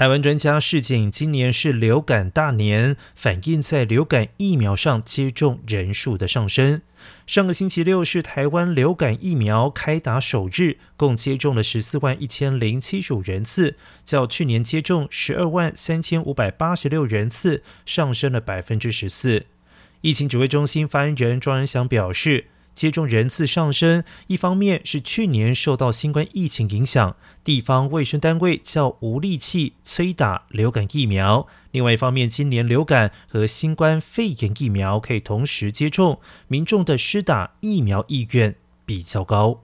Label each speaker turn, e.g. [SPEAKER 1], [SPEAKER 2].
[SPEAKER 1] 台湾专家示警，今年是流感大年，反映在流感疫苗上接种人数的上升。上个星期六是台湾流感疫苗开打首日，共接种了十四万一千零七十五人次，较去年接种十二万三千五百八十六人次上升了百分之十四。疫情指挥中心发言人庄仁祥表示。接种人次上升，一方面是去年受到新冠疫情影响，地方卫生单位较无力气催打流感疫苗；另外一方面，今年流感和新冠肺炎疫苗可以同时接种，民众的施打疫苗意愿比较高。